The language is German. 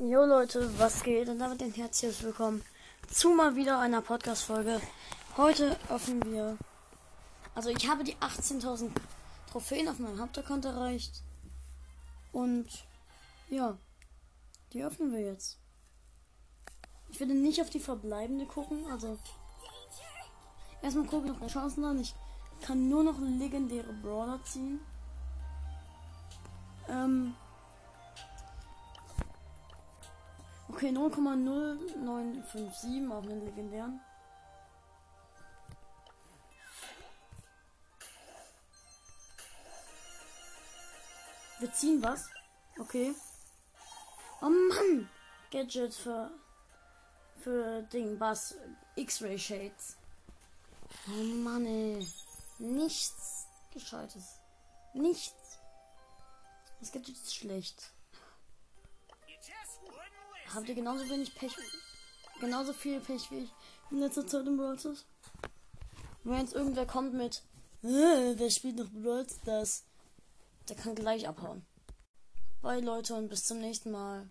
Jo Leute, was geht? Und damit ein herzliches Willkommen zu mal wieder einer Podcast-Folge. Heute öffnen wir. Also, ich habe die 18.000 Trophäen auf meinem Hauptaccount erreicht. Und ja, die öffnen wir jetzt. Ich werde nicht auf die verbleibende gucken. Also, erstmal gucken, ob der Chancen an. Ich kann nur noch legendäre Brawler ziehen. Ähm. Okay, 0,0957 auf den legendären. Wir ziehen was. Okay. Oh Mann! Gadget für. Für Ding, was? X-Ray Shades. Oh Mann, ey. Nichts Gescheites. Nichts. Das Gadget ist schlecht. Habt ihr genauso wenig Pech, genauso viel Pech wie ich in letzter Zeit im Brawl? Wenn jetzt irgendwer kommt mit, äh, wer spielt noch Brawl Stars? Der kann gleich abhauen. Bye Leute und bis zum nächsten Mal.